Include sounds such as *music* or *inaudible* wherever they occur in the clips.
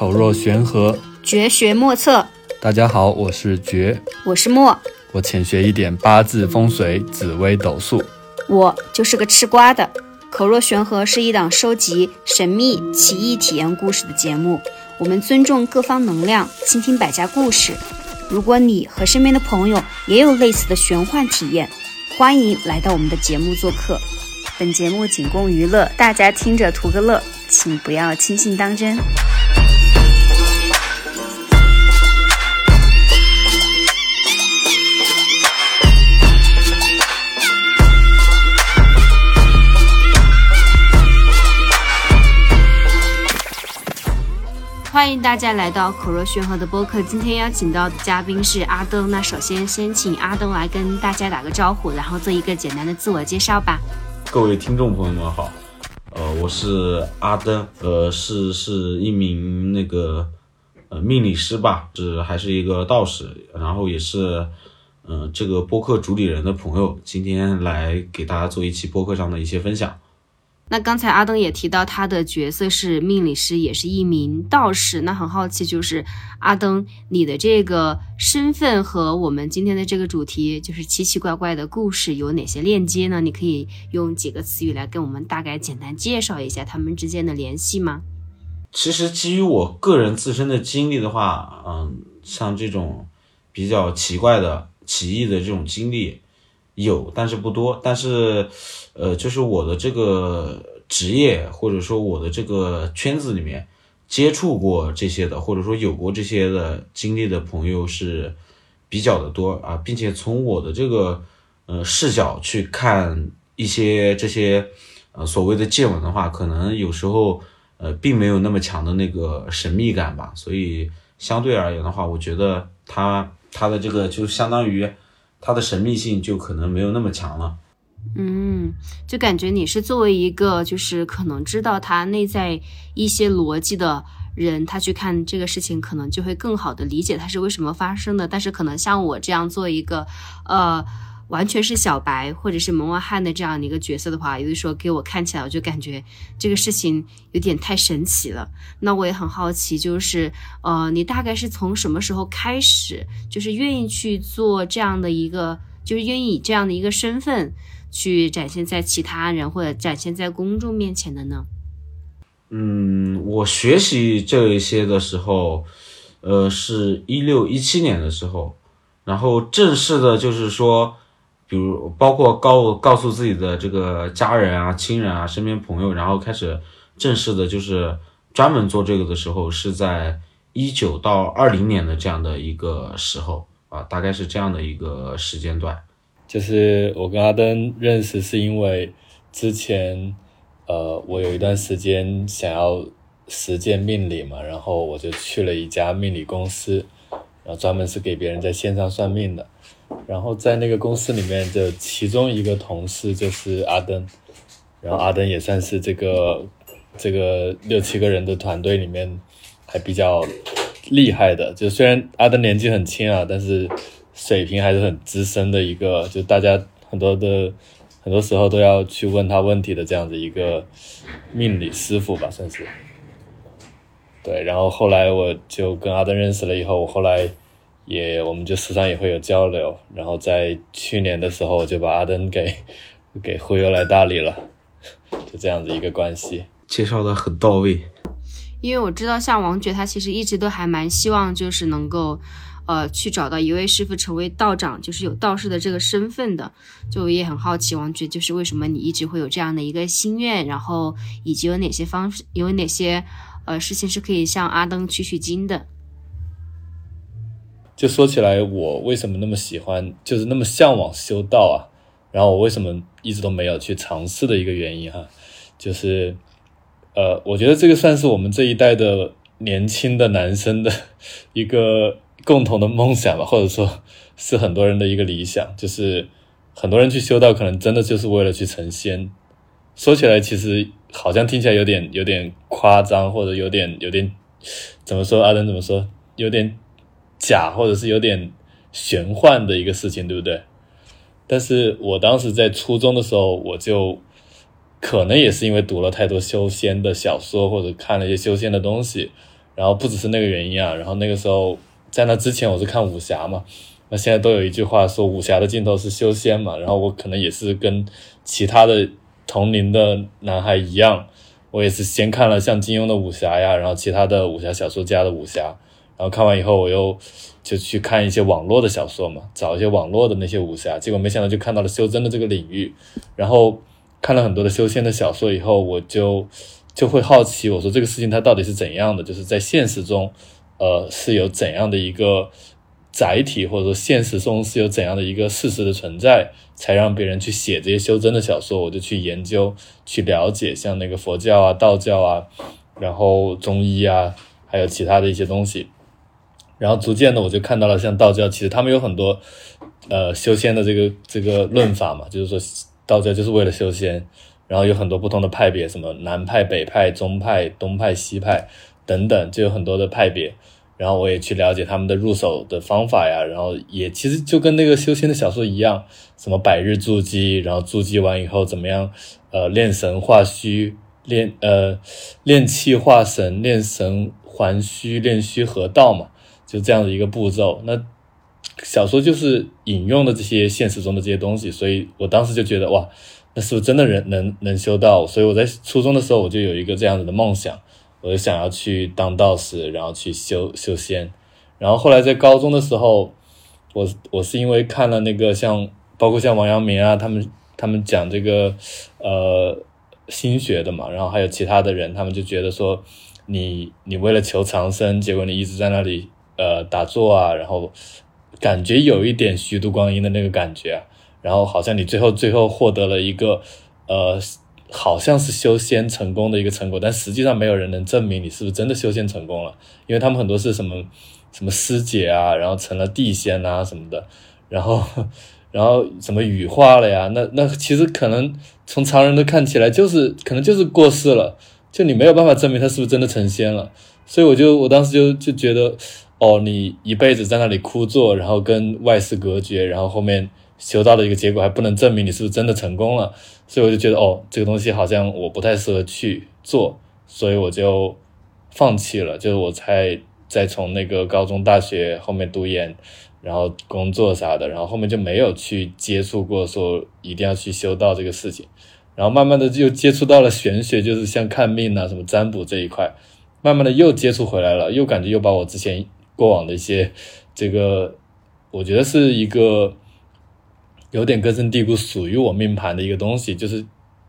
口若悬河，绝学莫测。大家好，我是绝，我是莫，我浅学一点八字风水、紫微斗数，我就是个吃瓜的。口若悬河是一档收集神秘奇异体验故事的节目，我们尊重各方能量，倾听百家故事。如果你和身边的朋友也有类似的玄幻体验，欢迎来到我们的节目做客。本节目仅供娱乐，大家听着图个乐，请不要轻信当真。欢迎大家来到口若悬河的播客。今天邀请到的嘉宾是阿登。那首先先请阿登来跟大家打个招呼，然后做一个简单的自我介绍吧。各位听众朋友们好，呃，我是阿登，呃，是是一名那个呃命理师吧，是还是一个道士，然后也是嗯、这个播客主理人的朋友，今天来给大家做一期播客上的一些分享。那刚才阿登也提到他的角色是命理师，也是一名道士。那很好奇，就是阿登你的这个身份和我们今天的这个主题，就是奇奇怪怪的故事有哪些链接呢？你可以用几个词语来跟我们大概简单介绍一下他们之间的联系吗？其实基于我个人自身的经历的话，嗯，像这种比较奇怪的、奇异的这种经历有，但是不多。但是，呃，就是我的这个职业或者说我的这个圈子里面接触过这些的，或者说有过这些的经历的朋友是比较的多啊，并且从我的这个呃视角去看一些这些呃所谓的见闻的话，可能有时候呃并没有那么强的那个神秘感吧，所以相对而言的话，我觉得它它的这个就相当于它的神秘性就可能没有那么强了。嗯，就感觉你是作为一个就是可能知道它内在一些逻辑的人，他去看这个事情，可能就会更好的理解它是为什么发生的。但是可能像我这样做一个呃完全是小白或者是门外汉的这样的一个角色的话，有的时候给我看起来，我就感觉这个事情有点太神奇了。那我也很好奇，就是呃，你大概是从什么时候开始，就是愿意去做这样的一个，就是愿意以这样的一个身份。去展现在其他人或者展现在公众面前的呢？嗯，我学习这一些的时候，呃，是一六一七年的时候，然后正式的，就是说，比如包括告告诉自己的这个家人啊、亲人啊、身边朋友，然后开始正式的，就是专门做这个的时候，是在一九到二零年的这样的一个时候啊，大概是这样的一个时间段。就是我跟阿登认识是因为之前，呃，我有一段时间想要实践命理嘛，然后我就去了一家命理公司，然后专门是给别人在线上算命的。然后在那个公司里面的其中一个同事就是阿登，然后阿登也算是这个这个六七个人的团队里面还比较厉害的。就虽然阿登年纪很轻啊，但是。水平还是很资深的一个，就大家很多的很多时候都要去问他问题的这样的一个命理师傅吧，算是。对，然后后来我就跟阿登认识了以后，我后来也我们就时常也会有交流，然后在去年的时候我就把阿登给给忽悠来大理了，*laughs* 就这样子一个关系。介绍的很到位，因为我知道像王爵他其实一直都还蛮希望就是能够。呃，去找到一位师傅成为道长，就是有道士的这个身份的，就也很好奇，王爵就是为什么你一直会有这样的一个心愿，然后以及有哪些方式，有哪些呃事情是可以向阿登取取经的。就说起来，我为什么那么喜欢，就是那么向往修道啊？然后我为什么一直都没有去尝试的一个原因哈，就是呃，我觉得这个算是我们这一代的年轻的男生的一个。共同的梦想吧，或者说是很多人的一个理想，就是很多人去修道，可能真的就是为了去成仙。说起来，其实好像听起来有点有点夸张，或者有点有点怎么说？阿登怎么说？有点假，或者是有点玄幻的一个事情，对不对？但是我当时在初中的时候，我就可能也是因为读了太多修仙的小说，或者看了一些修仙的东西。然后不只是那个原因啊，然后那个时候在那之前我是看武侠嘛，那现在都有一句话说武侠的尽头是修仙嘛，然后我可能也是跟其他的同龄的男孩一样，我也是先看了像金庸的武侠呀，然后其他的武侠小说家的武侠，然后看完以后我又就去看一些网络的小说嘛，找一些网络的那些武侠，结果没想到就看到了修真的这个领域，然后看了很多的修仙的小说以后，我就。*laughs* 就会好奇，我说这个事情它到底是怎样的？就是在现实中，呃，是有怎样的一个载体，或者说现实中是有怎样的一个事实的存在，才让别人去写这些修真的小说？我就去研究、去了解，像那个佛教啊、道教啊，然后中医啊，还有其他的一些东西。然后逐渐的，我就看到了，像道教，其实他们有很多呃修仙的这个这个论法嘛，就是说道教就是为了修仙。然后有很多不同的派别，什么南派、北派、中派、东派、西派等等，就有很多的派别。然后我也去了解他们的入手的方法呀。然后也其实就跟那个修仙的小说一样，什么百日筑基，然后筑基完以后怎么样？呃，炼神化虚，炼呃炼气化神，炼神还虚，炼虚合道嘛，就这样的一个步骤。那小说就是引用的这些现实中的这些东西，所以我当时就觉得哇。那是不是真的人能能修道？所以我在初中的时候我就有一个这样子的梦想，我就想要去当道士，然后去修修仙。然后后来在高中的时候，我我是因为看了那个像包括像王阳明啊，他们他们讲这个呃心学的嘛，然后还有其他的人，他们就觉得说你你为了求长生，结果你一直在那里呃打坐啊，然后感觉有一点虚度光阴的那个感觉。然后好像你最后最后获得了一个，呃，好像是修仙成功的一个成果，但实际上没有人能证明你是不是真的修仙成功了，因为他们很多是什么什么师姐啊，然后成了地仙啊什么的，然后 *laughs* 然后什么羽化了呀，那那其实可能从常人的看起来就是可能就是过世了，就你没有办法证明他是不是真的成仙了，所以我就我当时就就觉得，哦，你一辈子在那里枯坐，然后跟外世隔绝，然后后面。修道的一个结果还不能证明你是不是真的成功了，所以我就觉得哦，这个东西好像我不太适合去做，所以我就放弃了。就是我才再从那个高中、大学后面读研，然后工作啥的，然后后面就没有去接触过说一定要去修道这个事情。然后慢慢的就接触到了玄学，就是像看命啊、什么占卜这一块，慢慢的又接触回来了，又感觉又把我之前过往的一些这个，我觉得是一个。有点根深蒂固，属于我命盘的一个东西，就是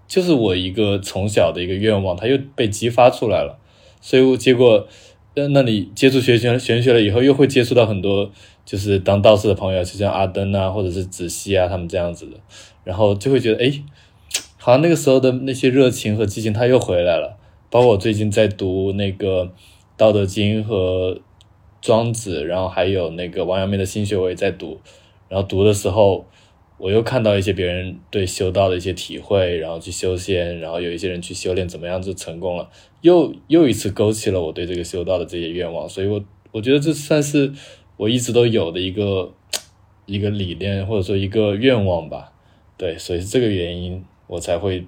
就是我一个从小的一个愿望，它又被激发出来了。所以我结果，那那你接触玄学玄学了以后，又会接触到很多就是当道士的朋友，就像阿登啊，或者是子熙啊，他们这样子的，然后就会觉得，哎，好像那个时候的那些热情和激情，它又回来了。包括我最近在读那个《道德经》和《庄子》，然后还有那个王阳明的心学，我也在读。然后读的时候。我又看到一些别人对修道的一些体会，然后去修仙，然后有一些人去修炼，怎么样就成功了，又又一次勾起了我对这个修道的这些愿望，所以，我我觉得这算是我一直都有的一个一个理念，或者说一个愿望吧。对，所以是这个原因，我才会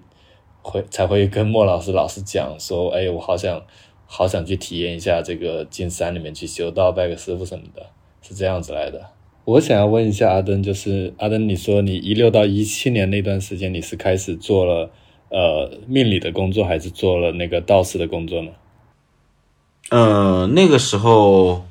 会才会跟莫老师老师讲说，哎，我好想好想去体验一下这个进山里面去修道，拜个师傅什么的，是这样子来的。我想要问一下阿登，就是阿登，你说你一六到一七年那段时间，你是开始做了呃命理的工作，还是做了那个道士的工作呢？呃，那个时候，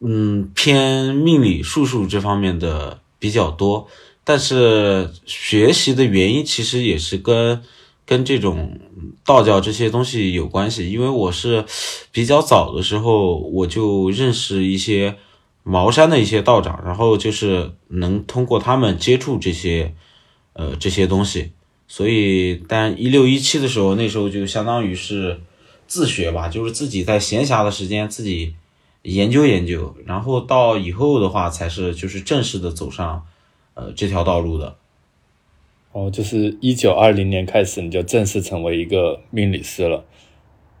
嗯，偏命理术数这方面的比较多，但是学习的原因其实也是跟跟这种道教这些东西有关系，因为我是比较早的时候我就认识一些。茅山的一些道长，然后就是能通过他们接触这些，呃，这些东西。所以，但一六一七的时候，那时候就相当于是自学吧，就是自己在闲暇的时间自己研究研究，然后到以后的话，才是就是正式的走上，呃，这条道路的。哦，就是一九二零年开始，你就正式成为一个命理师了，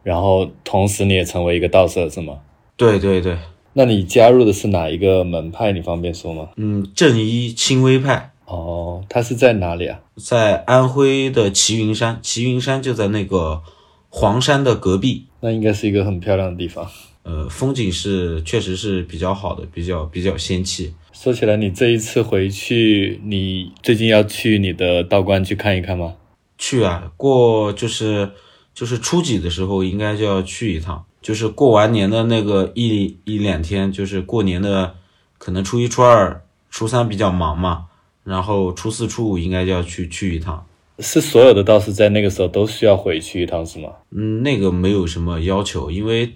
然后同时你也成为一个道士，是吗？对对对。那你加入的是哪一个门派？你方便说吗？嗯，正一清微派。哦，他是在哪里啊？在安徽的齐云山。齐云山就在那个黄山的隔壁。那应该是一个很漂亮的地方。呃，风景是确实是比较好的，比较比较仙气。说起来，你这一次回去，你最近要去你的道观去看一看吗？去啊，过就是就是初几的时候应该就要去一趟，就是过完年的那个一一两天，就是过年的，可能初一、初二、初三比较忙嘛，然后初四、初五应该就要去去一趟。是所有的道士在那个时候都需要回去一趟是吗？嗯，那个没有什么要求，因为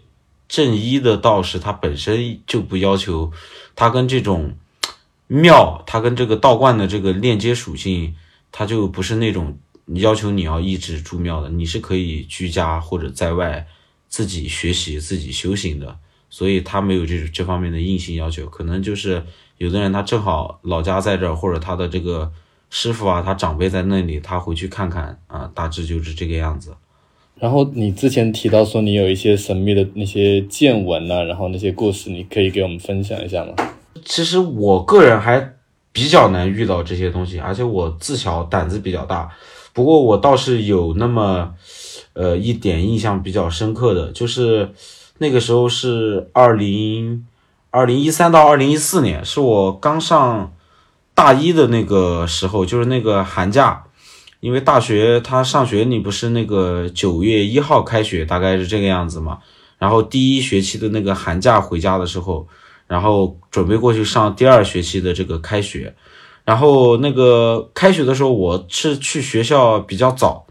正一的道士他本身就不要求，他跟这种庙，它跟这个道观的这个链接属性，它就不是那种要求你要一直住庙的，你是可以居家或者在外自己学习、自己修行的，所以他没有这这方面的硬性要求。可能就是有的人他正好老家在这儿，或者他的这个。师傅啊，他长辈在那里，他回去看看啊，大致就是这个样子。然后你之前提到说你有一些神秘的那些见闻呐，然后那些故事，你可以给我们分享一下吗？其实我个人还比较难遇到这些东西，而且我自小胆子比较大。不过我倒是有那么呃一点印象比较深刻的，就是那个时候是二零二零一三到二零一四年，是我刚上。大一的那个时候，就是那个寒假，因为大学他上学，你不是那个九月一号开学，大概是这个样子嘛。然后第一学期的那个寒假回家的时候，然后准备过去上第二学期的这个开学。然后那个开学的时候，我是去学校比较早，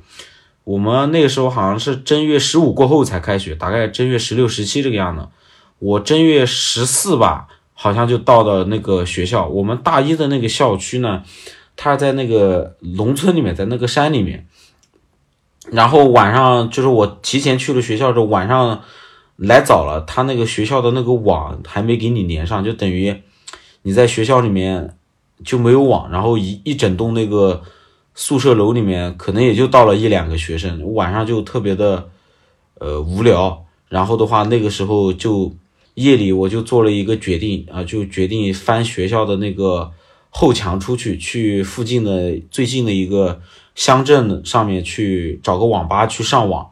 我们那个时候好像是正月十五过后才开学，大概正月十六、十七这个样子。我正月十四吧。好像就到了那个学校，我们大一的那个校区呢，它在那个农村里面，在那个山里面。然后晚上就是我提前去了学校之后，晚上来早了，他那个学校的那个网还没给你连上，就等于你在学校里面就没有网。然后一一整栋那个宿舍楼里面，可能也就到了一两个学生，晚上就特别的呃无聊。然后的话，那个时候就。夜里我就做了一个决定啊，就决定翻学校的那个后墙出去，去附近的最近的一个乡镇上面去找个网吧去上网，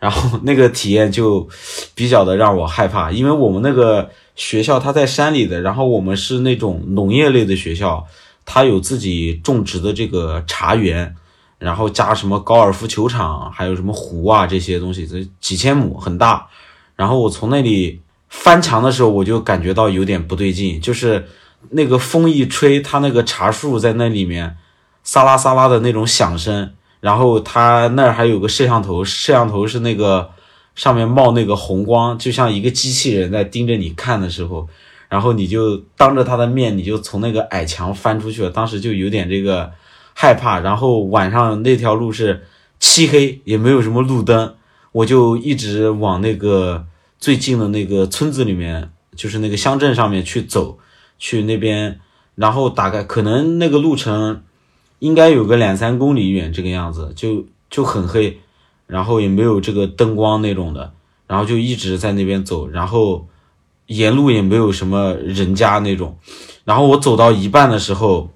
然后那个体验就比较的让我害怕，因为我们那个学校它在山里的，然后我们是那种农业类的学校，它有自己种植的这个茶园，然后加什么高尔夫球场，还有什么湖啊这些东西，这几千亩很大，然后我从那里。翻墙的时候，我就感觉到有点不对劲，就是那个风一吹，它那个茶树在那里面，沙拉沙拉的那种响声，然后他那儿还有个摄像头，摄像头是那个上面冒那个红光，就像一个机器人在盯着你看的时候，然后你就当着他的面，你就从那个矮墙翻出去了，当时就有点这个害怕，然后晚上那条路是漆黑，也没有什么路灯，我就一直往那个。最近的那个村子里面，就是那个乡镇上面去走，去那边，然后大概可能那个路程应该有个两三公里远，这个样子就就很黑，然后也没有这个灯光那种的，然后就一直在那边走，然后沿路也没有什么人家那种，然后我走到一半的时候，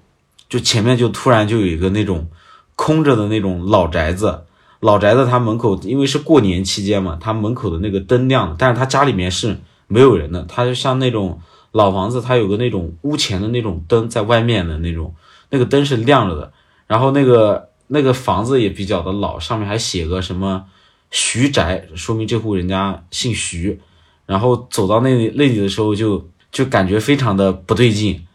就前面就突然就有一个那种空着的那种老宅子。老宅子他门口，因为是过年期间嘛，他门口的那个灯亮，但是他家里面是没有人的。他就像那种老房子，他有个那种屋前的那种灯在外面的那种，那个灯是亮着的。然后那个那个房子也比较的老，上面还写个什么徐宅，说明这户人家姓徐。然后走到那里那里的时候，就就感觉非常的不对劲，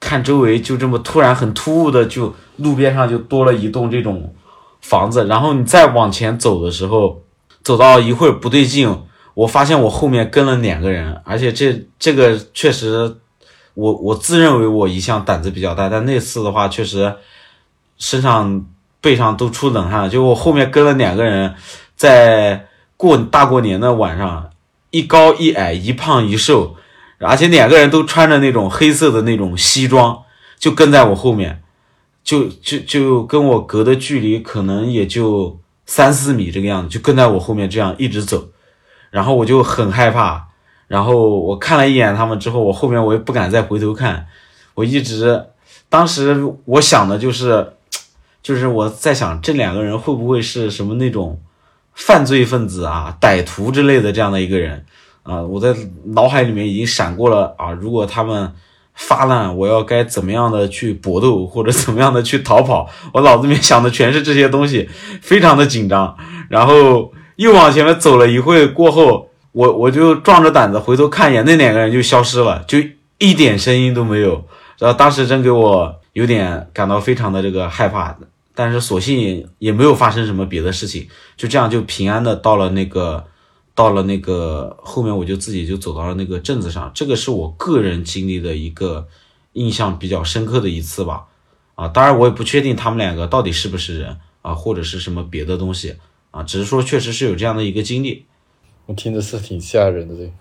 看周围就这么突然很突兀的，就路边上就多了一栋这种。房子，然后你再往前走的时候，走到一会儿不对劲，我发现我后面跟了两个人，而且这这个确实，我我自认为我一向胆子比较大，但那次的话确实身上背上都出冷汗，就我后面跟了两个人，在过大过年的晚上，一高一矮，一胖一瘦，而且两个人都穿着那种黑色的那种西装，就跟在我后面。就就就跟我隔的距离可能也就三四米这个样子，就跟在我后面这样一直走，然后我就很害怕，然后我看了一眼他们之后，我后面我也不敢再回头看，我一直当时我想的就是，就是我在想这两个人会不会是什么那种犯罪分子啊、歹徒之类的这样的一个人，啊，我在脑海里面已经闪过了啊，如果他们发难，我要该怎么样的去搏斗，或者怎么样的去逃跑？我脑子里面想的全是这些东西，非常的紧张。然后又往前面走了一会过后，我我就壮着胆子回头看一眼，那两个人就消失了，就一点声音都没有。然后当时真给我有点感到非常的这个害怕，但是所幸也也没有发生什么别的事情，就这样就平安的到了那个。到了那个后面，我就自己就走到了那个镇子上。这个是我个人经历的一个印象比较深刻的一次吧。啊，当然我也不确定他们两个到底是不是人啊，或者是什么别的东西啊，只是说确实是有这样的一个经历。我听着是挺吓人的。这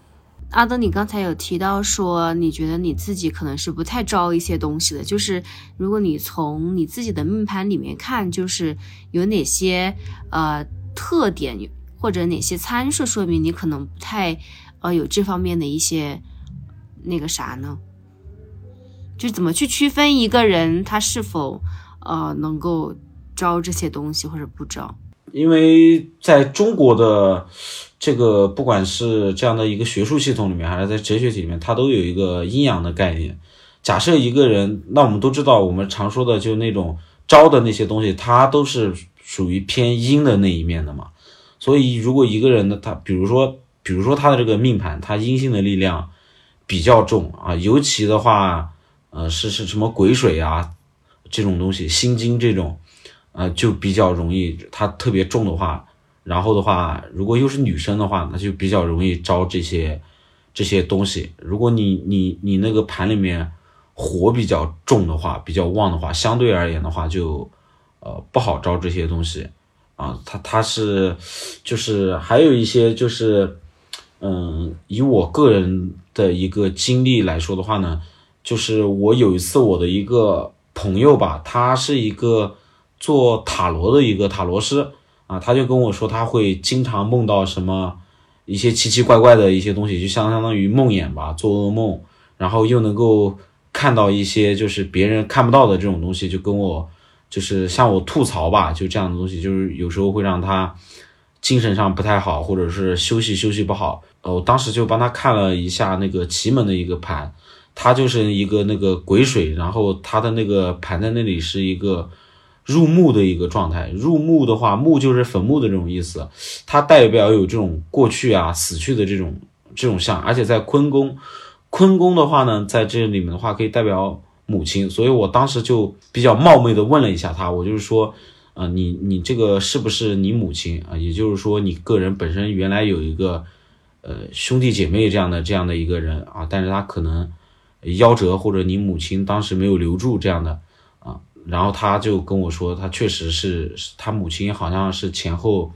阿登，你刚才有提到说，你觉得你自己可能是不太招一些东西的，就是如果你从你自己的命盘里面看，就是有哪些呃特点。或者哪些参数说明你可能不太，呃，有这方面的一些那个啥呢？就怎么去区分一个人他是否呃能够招这些东西或者不招？因为在中国的这个不管是这样的一个学术系统里面，还是在哲学体里面，它都有一个阴阳的概念。假设一个人，那我们都知道，我们常说的就那种招的那些东西，它都是属于偏阴的那一面的嘛。所以，如果一个人的，他比如说，比如说他的这个命盘，他阴性的力量比较重啊，尤其的话，呃，是是什么癸水啊这种东西，心经这种，呃，就比较容易，他特别重的话，然后的话，如果又是女生的话，那就比较容易招这些这些东西。如果你你你那个盘里面火比较重的话，比较旺的话，相对而言的话，就呃不好招这些东西。啊，他他是，就是还有一些就是，嗯，以我个人的一个经历来说的话呢，就是我有一次我的一个朋友吧，他是一个做塔罗的一个塔罗师啊，他就跟我说他会经常梦到什么一些奇奇怪怪的一些东西，就相相当于梦魇吧，做噩梦，然后又能够看到一些就是别人看不到的这种东西，就跟我。就是像我吐槽吧，就这样的东西，就是有时候会让他精神上不太好，或者是休息休息不好。呃，我当时就帮他看了一下那个奇门的一个盘，他就是一个那个癸水，然后他的那个盘在那里是一个入墓的一个状态。入墓的话，墓就是坟墓的这种意思，它代表有这种过去啊死去的这种这种像，而且在坤宫，坤宫的话呢，在这里面的话可以代表。母亲，所以我当时就比较冒昧的问了一下他，我就是说，呃，你你这个是不是你母亲啊？也就是说，你个人本身原来有一个，呃，兄弟姐妹这样的这样的一个人啊，但是他可能夭折，或者你母亲当时没有留住这样的，然后他就跟我说，他确实是他母亲好像是前后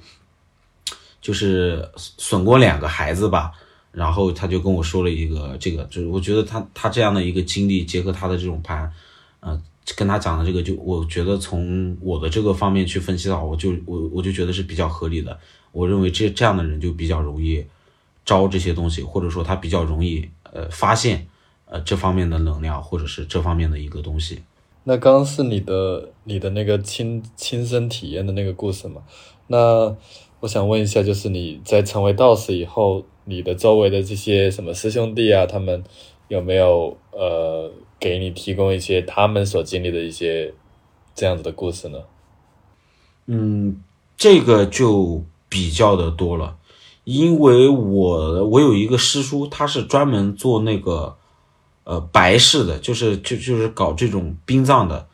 就是损过两个孩子吧。然后他就跟我说了一个这个，就是我觉得他他这样的一个经历，结合他的这种盘，呃，跟他讲的这个，就我觉得从我的这个方面去分析的话，我就我我就觉得是比较合理的。我认为这这样的人就比较容易招这些东西，或者说他比较容易呃发现呃这方面的能量，或者是这方面的一个东西。那刚是你的你的那个亲亲身体验的那个故事嘛？那我想问一下，就是你在成为道士以后。你的周围的这些什么师兄弟啊，他们有没有呃给你提供一些他们所经历的一些这样子的故事呢？嗯，这个就比较的多了，因为我我有一个师叔，他是专门做那个呃白事的，就是就就是搞这种殡葬的，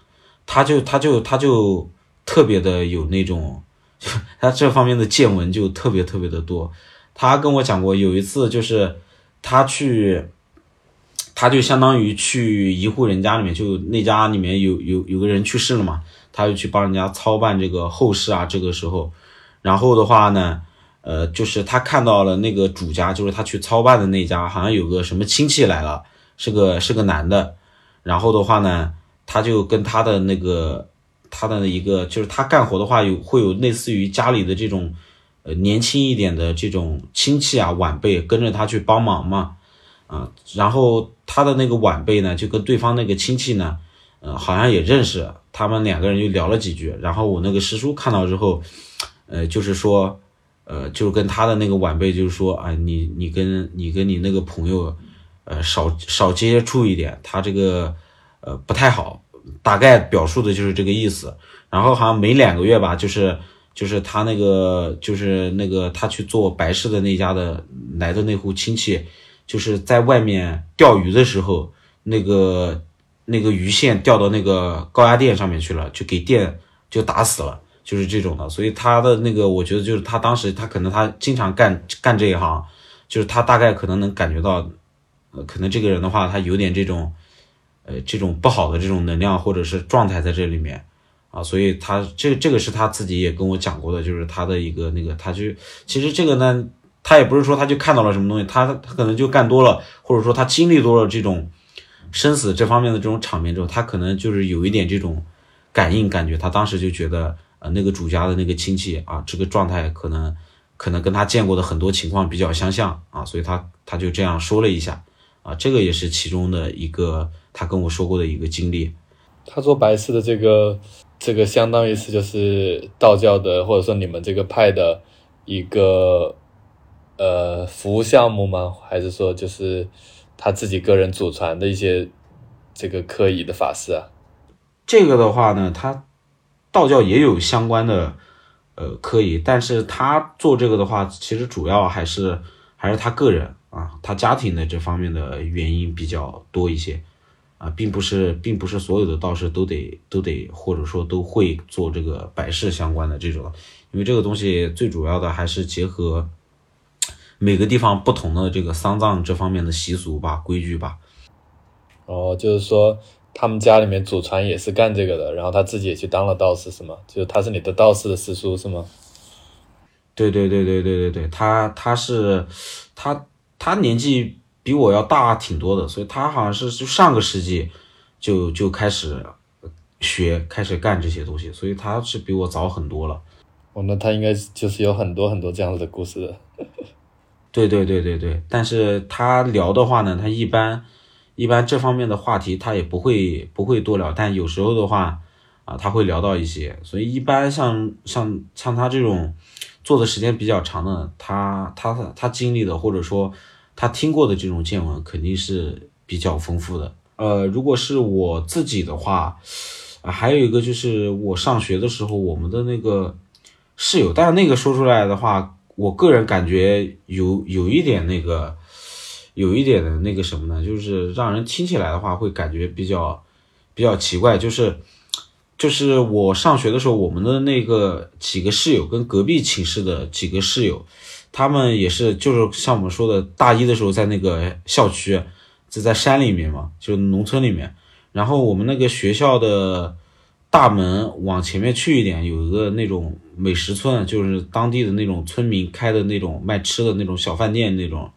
他就他就他就特别的有那种，*laughs* 他这方面的见闻就特别特别的多。他跟我讲过，有一次就是他去，他就相当于去一户人家里面，就那家里面有有有个人去世了嘛，他就去帮人家操办这个后事啊。这个时候，然后的话呢，呃，就是他看到了那个主家，就是他去操办的那家，好像有个什么亲戚来了，是个是个男的。然后的话呢，他就跟他的那个他的一个，就是他干活的话，有会有类似于家里的这种。呃，年轻一点的这种亲戚啊，晚辈跟着他去帮忙嘛，啊，然后他的那个晚辈呢，就跟对方那个亲戚呢，呃，好像也认识，他们两个人就聊了几句，然后我那个师叔看到之后，呃，就是说，呃，就是跟他的那个晚辈就是说啊，你你跟你跟你那个朋友，呃，少少接触一点，他这个呃不太好，大概表述的就是这个意思。然后好像每两个月吧，就是就是他那个就是那个他去做白事的那家的来的那户亲戚，就是在外面钓鱼的时候，那个那个鱼线掉到那个高压电上面去了，就给电就打死了。就是这种的，所以他的那个，我觉得就是他当时他可能他经常干干这一行，就是他大概可能能感觉到，呃，可能这个人的话，他有点这种，呃，这种不好的这种能量或者是状态在这里面啊，所以他这这个是他自己也跟我讲过的，就是他的一个那个，他就其实这个呢，他也不是说他就看到了什么东西，他他可能就干多了，或者说他经历多了这种生死这方面的这种场面之后，他可能就是有一点这种感应感觉，他当时就觉得。呃，那个主家的那个亲戚啊，这个状态可能可能跟他见过的很多情况比较相像啊，所以他他就这样说了一下啊，这个也是其中的一个他跟我说过的一个经历。他做白事的这个这个相当于是就是道教的或者说你们这个派的一个呃服务项目吗？还是说就是他自己个人祖传的一些这个科仪的法事啊？这个的话呢，他。道教也有相关的，呃，科仪，但是他做这个的话，其实主要还是还是他个人啊，他家庭的这方面的原因比较多一些，啊，并不是并不是所有的道士都得都得或者说都会做这个百事相关的这种，因为这个东西最主要的还是结合每个地方不同的这个丧葬这方面的习俗吧、规矩吧。哦，就是说。他们家里面祖传也是干这个的，然后他自己也去当了道士，是吗？就是他是你的道士的师叔，是吗？对对对对对对对，他他是他他年纪比我要大挺多的，所以他好像是就上个世纪就就开始学开始干这些东西，所以他是比我早很多了。哦，那他应该就是有很多很多这样子的故事的。对对对对对，但是他聊的话呢，他一般。一般这方面的话题他也不会不会多聊，但有时候的话，啊，他会聊到一些。所以一般像像像他这种做的时间比较长的，他他他经历的或者说他听过的这种见闻肯定是比较丰富的。呃，如果是我自己的话，啊，还有一个就是我上学的时候，我们的那个室友，但是那个说出来的话，我个人感觉有有一点那个。有一点的那个什么呢，就是让人听起来的话会感觉比较比较奇怪，就是就是我上学的时候，我们的那个几个室友跟隔壁寝室的几个室友，他们也是就是像我们说的，大一的时候在那个校区，就在山里面嘛，就农村里面，然后我们那个学校的大门往前面去一点，有一个那种美食村，就是当地的那种村民开的那种卖吃的那种小饭店那种。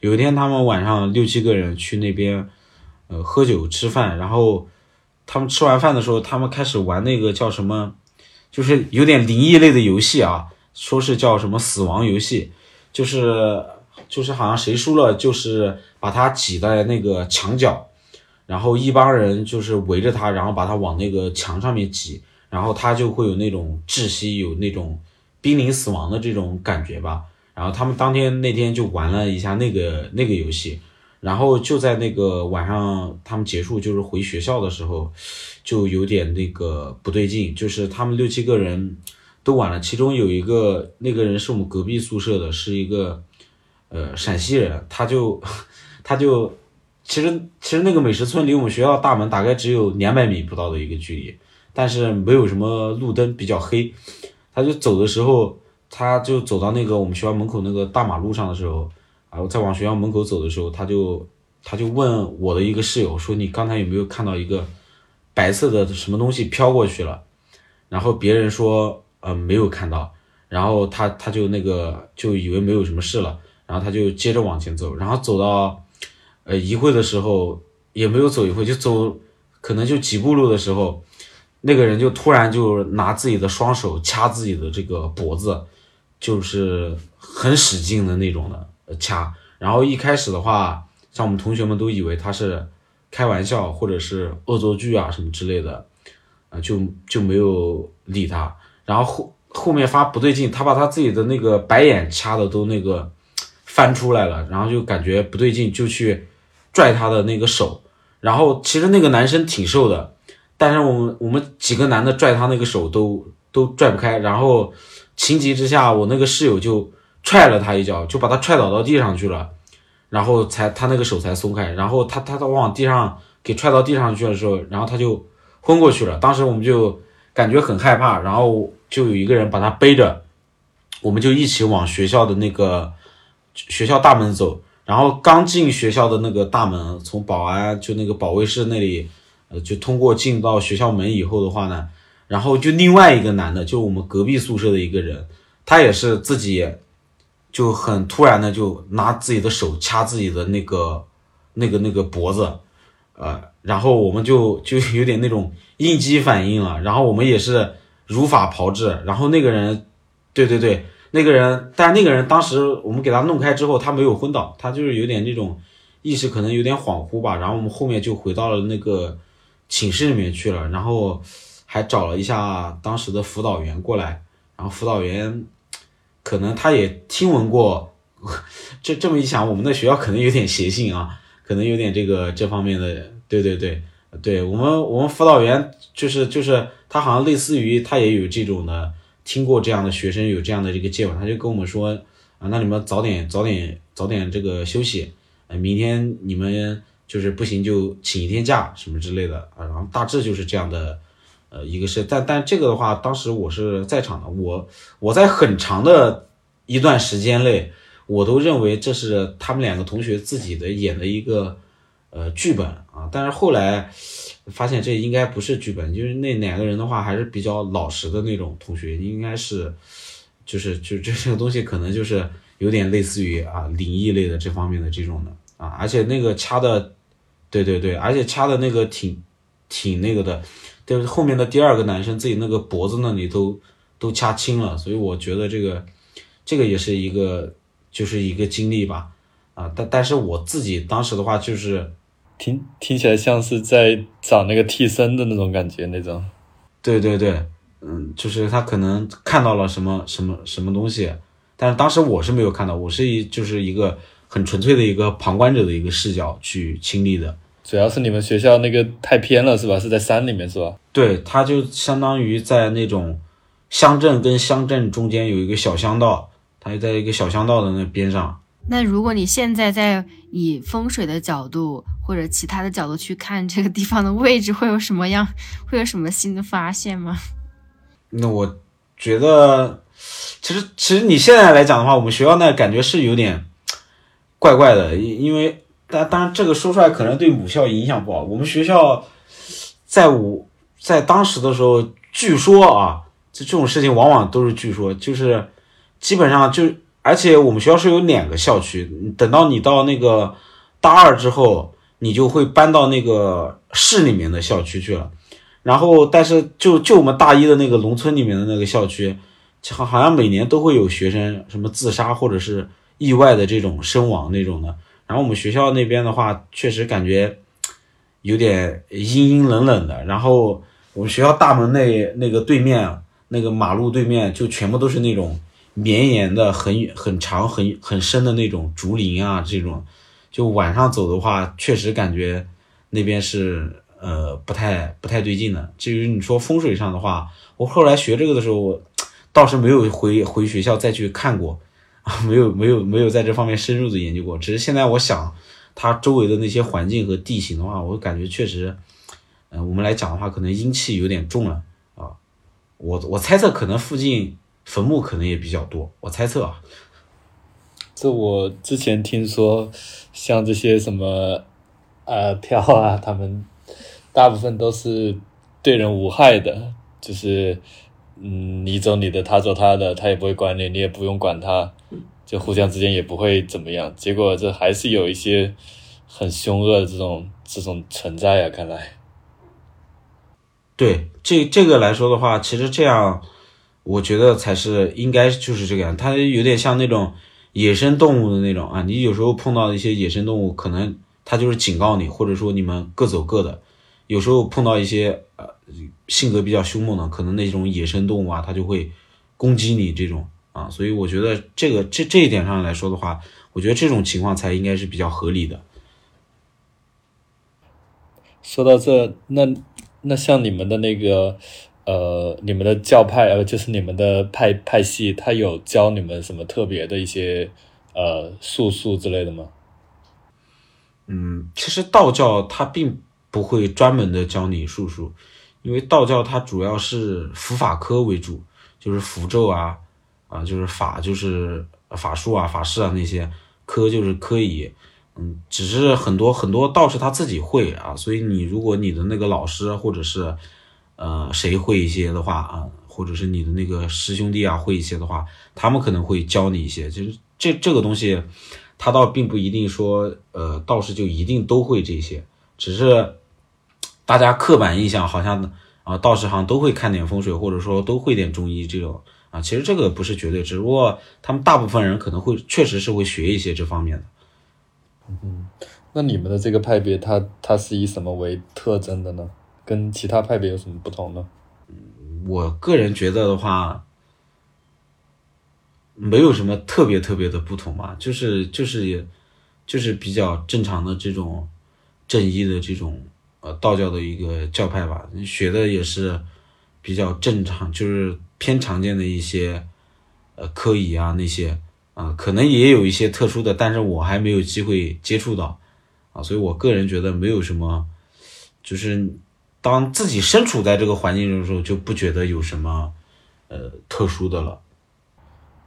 有一天，他们晚上六七个人去那边，呃，喝酒吃饭。然后他们吃完饭的时候，他们开始玩那个叫什么，就是有点灵异类的游戏啊，说是叫什么死亡游戏，就是就是好像谁输了，就是把他挤在那个墙角，然后一帮人就是围着他，然后把他往那个墙上面挤，然后他就会有那种窒息，有那种濒临死亡的这种感觉吧。然后他们当天那天就玩了一下那个那个游戏，然后就在那个晚上他们结束就是回学校的时候，就有点那个不对劲，就是他们六七个人都晚了，其中有一个那个人是我们隔壁宿舍的，是一个呃陕西人，他就 *laughs* 他就其实其实那个美食村离我们学校大门大概只有两百米不到的一个距离，但是没有什么路灯，比较黑，他就走的时候。他就走到那个我们学校门口那个大马路上的时候，然后在往学校门口走的时候，他就他就问我的一个室友说：“你刚才有没有看到一个白色的什么东西飘过去了？”然后别人说：“呃，没有看到。”然后他他就那个就以为没有什么事了，然后他就接着往前走，然后走到呃一会的时候也没有走一会，就走可能就几步路的时候，那个人就突然就拿自己的双手掐自己的这个脖子。就是很使劲的那种的掐，然后一开始的话，像我们同学们都以为他是开玩笑或者是恶作剧啊什么之类的，啊就就没有理他。然后后后面发不对劲，他把他自己的那个白眼掐的都那个翻出来了，然后就感觉不对劲，就去拽他的那个手。然后其实那个男生挺瘦的，但是我们我们几个男的拽他那个手都都拽不开。然后情急之下，我那个室友就踹了他一脚，就把他踹倒到地上去了，然后才他那个手才松开。然后他他他往地上给踹到地上去的时候，然后他就昏过去了。当时我们就感觉很害怕，然后就有一个人把他背着，我们就一起往学校的那个学校大门走。然后刚进学校的那个大门，从保安就那个保卫室那里，呃，就通过进到学校门以后的话呢，然后就另外一个男的，就我们隔壁宿舍的一个人，他也是自己就很突然的就拿自己的手掐自己的那个那个那个脖子，呃，然后我们就就有点那种应激反应了，然后我们也是如法炮制，然后那个人，对对对。那个人，但那个人当时我们给他弄开之后，他没有昏倒，他就是有点那种意识可能有点恍惚吧。然后我们后面就回到了那个寝室里面去了，然后还找了一下当时的辅导员过来。然后辅导员可能他也听闻过，*laughs* 这这么一想，我们的学校可能有点邪性啊，可能有点这个这方面的。对对对，对我们我们辅导员就是就是他好像类似于他也有这种的。听过这样的学生有这样的这个借口，他就跟我们说啊，那你们早点早点早点这个休息，呃，明天你们就是不行就请一天假什么之类的啊，然后大致就是这样的，呃，一个是，但但这个的话，当时我是在场的，我我在很长的一段时间内，我都认为这是他们两个同学自己的演的一个呃剧本啊，但是后来。发现这应该不是剧本，就是那两个人的话还是比较老实的那种同学，应该是，就是就这这个东西可能就是有点类似于啊灵异类的这方面的这种的啊，而且那个掐的，对对对，而且掐的那个挺挺那个的，就是后面的第二个男生自己那个脖子那里都都掐青了，所以我觉得这个这个也是一个就是一个经历吧，啊，但但是我自己当时的话就是。听听起来像是在找那个替身的那种感觉，那种。对对对，嗯，就是他可能看到了什么什么什么东西，但是当时我是没有看到，我是一就是一个很纯粹的一个旁观者的一个视角去亲历的。主要是你们学校那个太偏了，是吧？是在山里面，是吧？对，它就相当于在那种乡镇跟乡镇中间有一个小乡道，它就在一个小乡道的那边上。那如果你现在在以风水的角度或者其他的角度去看这个地方的位置，会有什么样？会有什么新的发现吗？那我觉得，其实其实你现在来讲的话，我们学校那感觉是有点怪怪的，因为但当然这个说出来可能对母校影响不好。我们学校在我在当时的时候，据说啊，这这种事情往往都是据说，就是基本上就。而且我们学校是有两个校区，等到你到那个大二之后，你就会搬到那个市里面的校区去了。然后，但是就就我们大一的那个农村里面的那个校区，好好像每年都会有学生什么自杀或者是意外的这种身亡那种的。然后我们学校那边的话，确实感觉有点阴阴冷冷的。然后我们学校大门那那个对面那个马路对面就全部都是那种。绵延的很很长很很深的那种竹林啊，这种就晚上走的话，确实感觉那边是呃不太不太对劲的。至于你说风水上的话，我后来学这个的时候，倒是没有回回学校再去看过，*laughs* 没有没有没有在这方面深入的研究过。只是现在我想，它周围的那些环境和地形的话，我感觉确实，嗯，我们来讲的话，可能阴气有点重了啊。我我猜测可能附近。坟墓可能也比较多，我猜测啊。这我之前听说，像这些什么，呃，票啊，他们大部分都是对人无害的，就是，嗯，你走你的，他走他的，他也不会管你，你也不用管他，就互相之间也不会怎么样。结果这还是有一些很凶恶的这种这种存在啊，看来。对，这这个来说的话，其实这样。我觉得才是应该就是这个样，它有点像那种野生动物的那种啊。你有时候碰到一些野生动物，可能它就是警告你，或者说你们各走各的。有时候碰到一些呃性格比较凶猛的，可能那种野生动物啊，它就会攻击你这种啊，所以我觉得这个这这一点上来说的话，我觉得这种情况才应该是比较合理的。说到这，那那像你们的那个呃，你们的教派呃，就是你们的派派系，他有教你们什么特别的一些呃术数之类的吗？嗯，其实道教它并不会专门的教你术数，因为道教它主要是符法科为主，就是符咒啊啊，就是法就是法术啊、法事啊那些，科就是科仪。嗯，只是很多很多道士他自己会啊，所以你如果你的那个老师或者是呃谁会一些的话啊，或者是你的那个师兄弟啊会一些的话，他们可能会教你一些。就是这这个东西，他倒并不一定说呃道士就一定都会这些，只是大家刻板印象好像啊道士好像都会看点风水，或者说都会点中医这种啊，其实这个不是绝对，只不过他们大部分人可能会确实是会学一些这方面的。嗯，那你们的这个派别，它它是以什么为特征的呢？跟其他派别有什么不同呢？我个人觉得的话，没有什么特别特别的不同吧，就是就是也就是比较正常的这种正一的这种呃道教的一个教派吧，学的也是比较正常，就是偏常见的一些呃科仪啊那些。啊，可能也有一些特殊的，但是我还没有机会接触到，啊，所以我个人觉得没有什么，就是当自己身处在这个环境中的时候，就不觉得有什么呃特殊的了。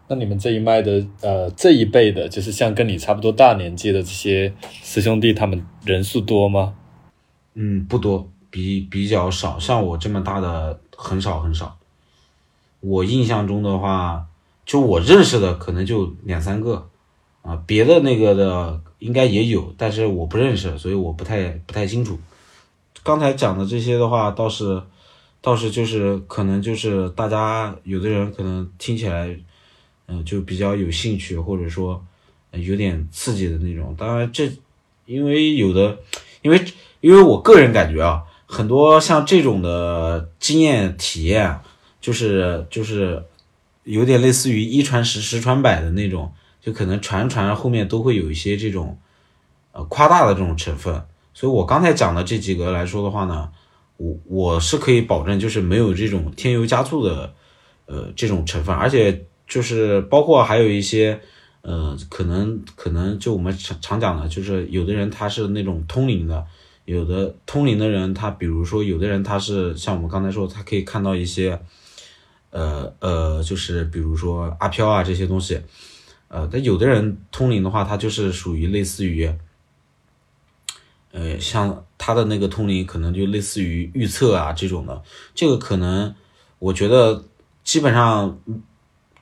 那你们这一脉的呃这一辈的，就是像跟你差不多大年纪的这些师兄弟，他们人数多吗？嗯，不多，比比较少，像我这么大的很少很少。我印象中的话。就我认识的可能就两三个，啊，别的那个的应该也有，但是我不认识，所以我不太不太清楚。刚才讲的这些的话，倒是倒是就是可能就是大家有的人可能听起来，嗯，就比较有兴趣，或者说有点刺激的那种。当然，这因为有的，因为因为我个人感觉啊，很多像这种的经验体验，就是就是。有点类似于一传十，十传百的那种，就可能传传后面都会有一些这种，呃，夸大的这种成分。所以我刚才讲的这几个来说的话呢，我我是可以保证，就是没有这种添油加醋的，呃，这种成分。而且就是包括还有一些，呃，可能可能就我们常常讲的，就是有的人他是那种通灵的，有的通灵的人他，比如说有的人他是像我们刚才说，他可以看到一些。呃呃，就是比如说阿飘啊这些东西，呃，但有的人通灵的话，他就是属于类似于，呃，像他的那个通灵可能就类似于预测啊这种的，这个可能我觉得基本上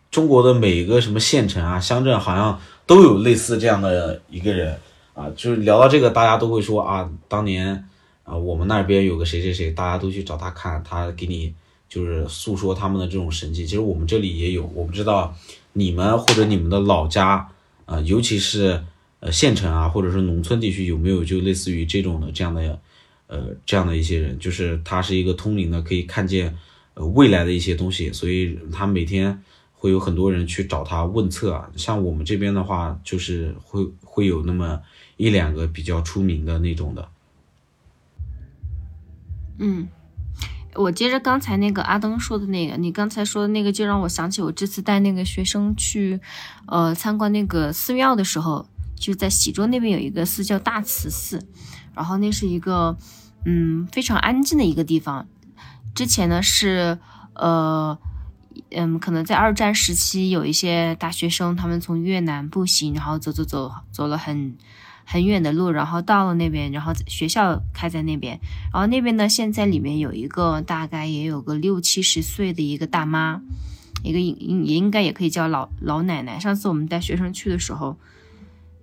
中国的每一个什么县城啊乡镇好像都有类似这样的一个人啊，就是聊到这个，大家都会说啊，当年啊我们那边有个谁谁谁，大家都去找他看，他给你。就是诉说他们的这种神迹，其实我们这里也有。我不知道你们或者你们的老家啊，尤其是呃县城啊，或者是农村地区有没有就类似于这种的这样的呃这样的一些人，就是他是一个通灵的，可以看见呃未来的一些东西，所以他每天会有很多人去找他问测啊。像我们这边的话，就是会会有那么一两个比较出名的那种的。嗯。我接着刚才那个阿登说的那个，你刚才说的那个，就让我想起我这次带那个学生去，呃，参观那个寺庙的时候，就在喜洲那边有一个寺叫大慈寺，然后那是一个，嗯，非常安静的一个地方。之前呢是，呃，嗯，可能在二战时期有一些大学生，他们从越南步行，然后走走走，走了很。很远的路，然后到了那边，然后学校开在那边，然后那边呢，现在里面有一个大概也有个六七十岁的一个大妈，一个应也应该也可以叫老老奶奶。上次我们带学生去的时候，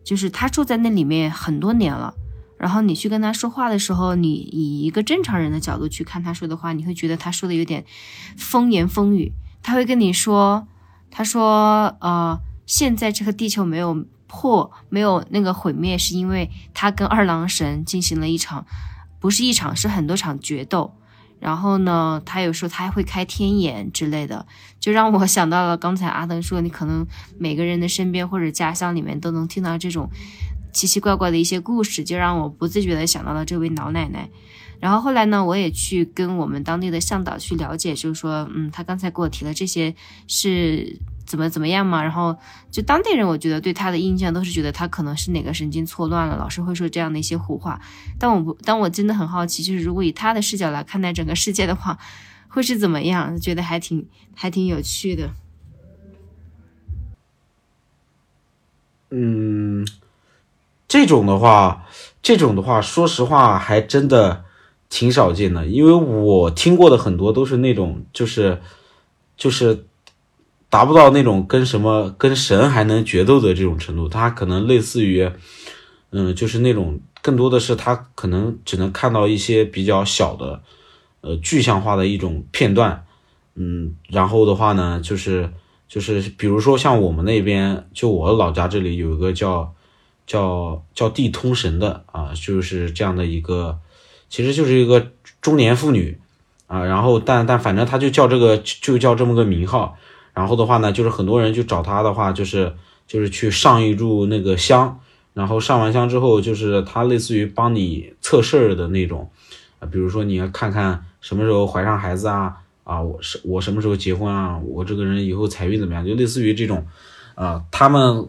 就是他住在那里面很多年了，然后你去跟他说话的时候，你以一个正常人的角度去看他说的话，你会觉得他说的有点风言风语。他会跟你说，他说，呃，现在这个地球没有。破没有那个毁灭，是因为他跟二郎神进行了一场，不是一场，是很多场决斗。然后呢，他有时候他还会开天眼之类的，就让我想到了刚才阿登说，你可能每个人的身边或者家乡里面都能听到这种奇奇怪怪的一些故事，就让我不自觉的想到了这位老奶奶。然后后来呢，我也去跟我们当地的向导去了解，就是说，嗯，他刚才给我提的这些是。怎么怎么样嘛？然后就当地人，我觉得对他的印象都是觉得他可能是哪个神经错乱了，老是会说这样的一些胡话。但我不，但我真的很好奇，就是如果以他的视角来看待整个世界的话，会是怎么样？觉得还挺还挺有趣的。嗯，这种的话，这种的话，说实话还真的挺少见的，因为我听过的很多都是那种，就是就是。达不到那种跟什么跟神还能决斗的这种程度，他可能类似于，嗯，就是那种更多的是他可能只能看到一些比较小的，呃，具象化的一种片段，嗯，然后的话呢，就是就是比如说像我们那边，就我老家这里有一个叫叫叫地通神的啊，就是这样的一个，其实就是一个中年妇女啊，然后但但反正他就叫这个就叫这么个名号。然后的话呢，就是很多人去找他的话，就是就是去上一炷那个香，然后上完香之后，就是他类似于帮你测事儿的那种，啊，比如说你要看看什么时候怀上孩子啊，啊，我是我什么时候结婚啊，我这个人以后财运怎么样，就类似于这种，啊，他们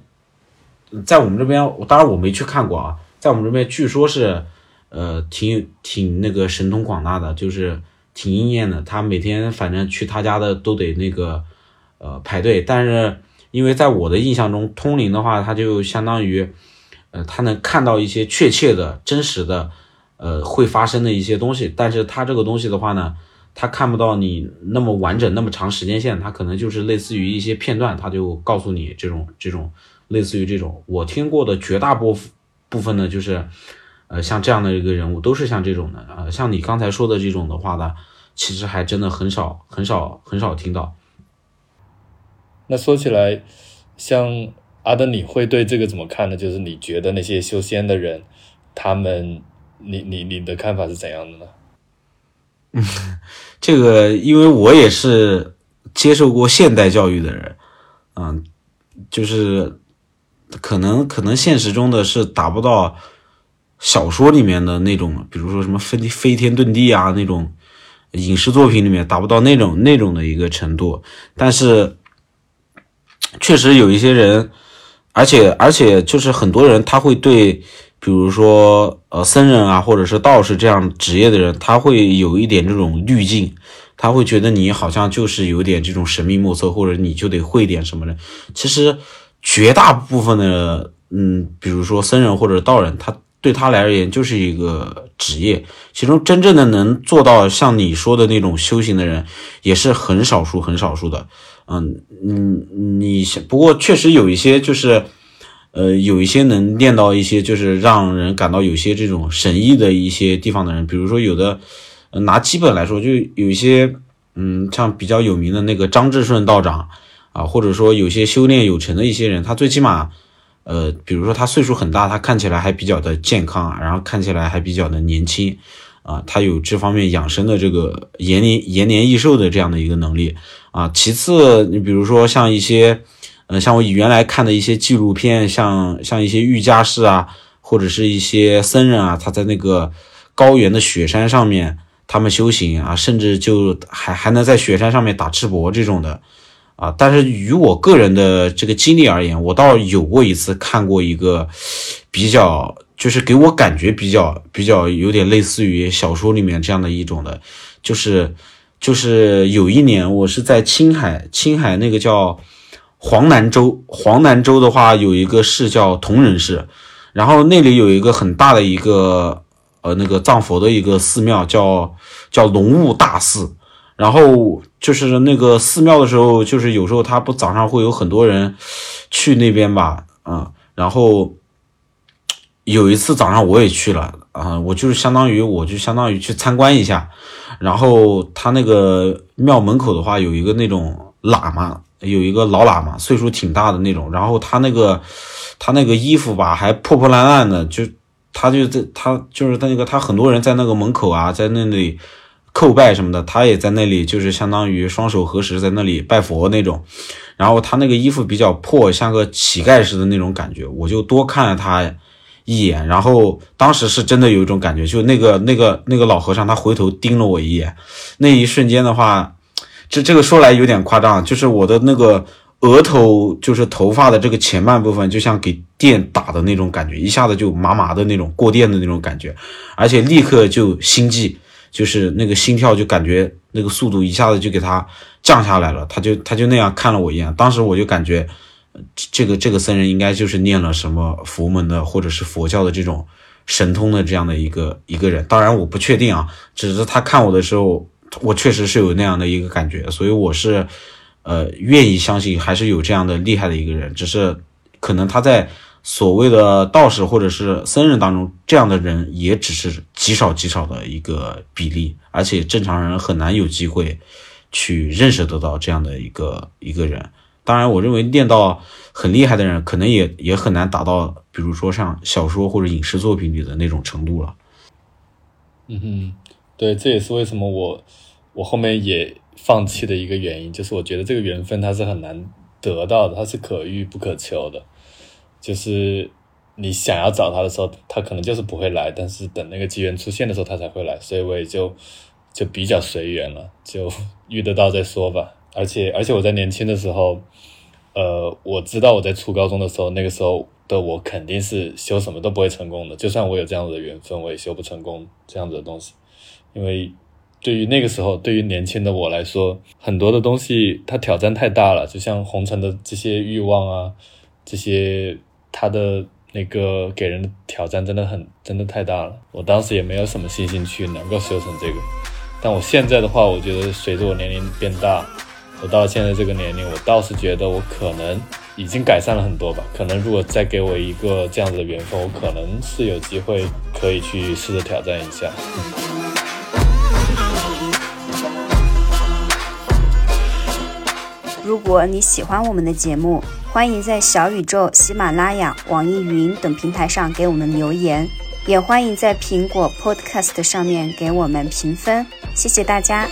在我们这边，当然我没去看过啊，在我们这边据说是，呃，挺挺那个神通广大的，就是挺应验的，他每天反正去他家的都得那个。呃，排队，但是因为在我的印象中，通灵的话，它就相当于，呃，它能看到一些确切的、真实的，呃，会发生的一些东西。但是它这个东西的话呢，它看不到你那么完整、那么长时间线，它可能就是类似于一些片段，它就告诉你这种这种类似于这种。我听过的绝大部分部分呢，就是，呃，像这样的一个人物，都是像这种的啊。像你刚才说的这种的话呢，其实还真的很少、很少、很少听到。那说起来，像阿德，你会对这个怎么看呢？就是你觉得那些修仙的人，他们，你你你的看法是怎样的呢？嗯，*laughs* 这个因为我也是接受过现代教育的人，嗯，就是可能可能现实中的是达不到小说里面的那种，比如说什么飞飞天遁地啊那种影视作品里面达不到那种那种的一个程度，但是。确实有一些人，而且而且就是很多人，他会对，比如说呃僧人啊，或者是道士这样职业的人，他会有一点这种滤镜，他会觉得你好像就是有点这种神秘莫测，或者你就得会点什么的。其实绝大部分的，嗯，比如说僧人或者道人，他对他来而言就是一个职业，其中真正的能做到像你说的那种修行的人，也是很少数很少数的。嗯嗯，你不过确实有一些就是，呃，有一些能练到一些就是让人感到有些这种神异的一些地方的人，比如说有的拿基本来说，就有一些嗯，像比较有名的那个张志顺道长啊，或者说有些修炼有成的一些人，他最起码呃，比如说他岁数很大，他看起来还比较的健康，然后看起来还比较的年轻。啊，他有这方面养生的这个延年延年益寿的这样的一个能力啊。其次，你比如说像一些，呃，像我原来看的一些纪录片，像像一些瑜伽士啊，或者是一些僧人啊，他在那个高原的雪山上面，他们修行啊，甚至就还还能在雪山上面打赤膊这种的啊。但是与我个人的这个经历而言，我倒有过一次看过一个比较。就是给我感觉比较比较有点类似于小说里面这样的一种的，就是就是有一年我是在青海，青海那个叫黄南州，黄南州的话有一个市叫铜仁市，然后那里有一个很大的一个呃那个藏佛的一个寺庙叫叫龙雾大寺，然后就是那个寺庙的时候，就是有时候他不早上会有很多人去那边吧，嗯，然后。有一次早上我也去了啊，我就是相当于我就相当于去参观一下，然后他那个庙门口的话有一个那种喇嘛，有一个老喇嘛，岁数挺大的那种，然后他那个他那个衣服吧还破破烂烂的，就他就在他就是他那个他很多人在那个门口啊，在那里叩拜什么的，他也在那里，就是相当于双手合十在那里拜佛那种。然后他那个衣服比较破，像个乞丐似的那种感觉，我就多看了他一眼。然后当时是真的有一种感觉，就那个那个那个老和尚，他回头盯了我一眼，那一瞬间的话，这这个说来有点夸张，就是我的那个额头，就是头发的这个前半部分，就像给电打的那种感觉，一下子就麻麻的那种过电的那种感觉，而且立刻就心悸。就是那个心跳就感觉那个速度一下子就给他降下来了，他就他就那样看了我一眼，当时我就感觉，这个这个僧人应该就是念了什么佛门的或者是佛教的这种神通的这样的一个一个人，当然我不确定啊，只是他看我的时候，我确实是有那样的一个感觉，所以我是呃愿意相信还是有这样的厉害的一个人，只是可能他在。所谓的道士或者是僧人当中，这样的人也只是极少极少的一个比例，而且正常人很难有机会去认识得到这样的一个一个人。当然，我认为练到很厉害的人，可能也也很难达到，比如说像小说或者影视作品里的那种程度了。嗯哼，对，这也是为什么我我后面也放弃的一个原因，就是我觉得这个缘分它是很难得到的，它是可遇不可求的。就是你想要找他的时候，他可能就是不会来，但是等那个机缘出现的时候，他才会来，所以我也就就比较随缘了，就遇得到再说吧。而且而且我在年轻的时候，呃，我知道我在初高中的时候，那个时候的我肯定是修什么都不会成功的，就算我有这样子的缘分，我也修不成功这样子的东西。因为对于那个时候，对于年轻的我来说，很多的东西它挑战太大了，就像红尘的这些欲望啊，这些。它的那个给人的挑战真的很，真的太大了。我当时也没有什么信心去能够修成这个，但我现在的话，我觉得随着我年龄变大，我到现在这个年龄，我倒是觉得我可能已经改善了很多吧。可能如果再给我一个这样子的缘分，我可能是有机会可以去试着挑战一下。如果你喜欢我们的节目，欢迎在小宇宙、喜马拉雅、网易云等平台上给我们留言，也欢迎在苹果 Podcast 上面给我们评分。谢谢大家。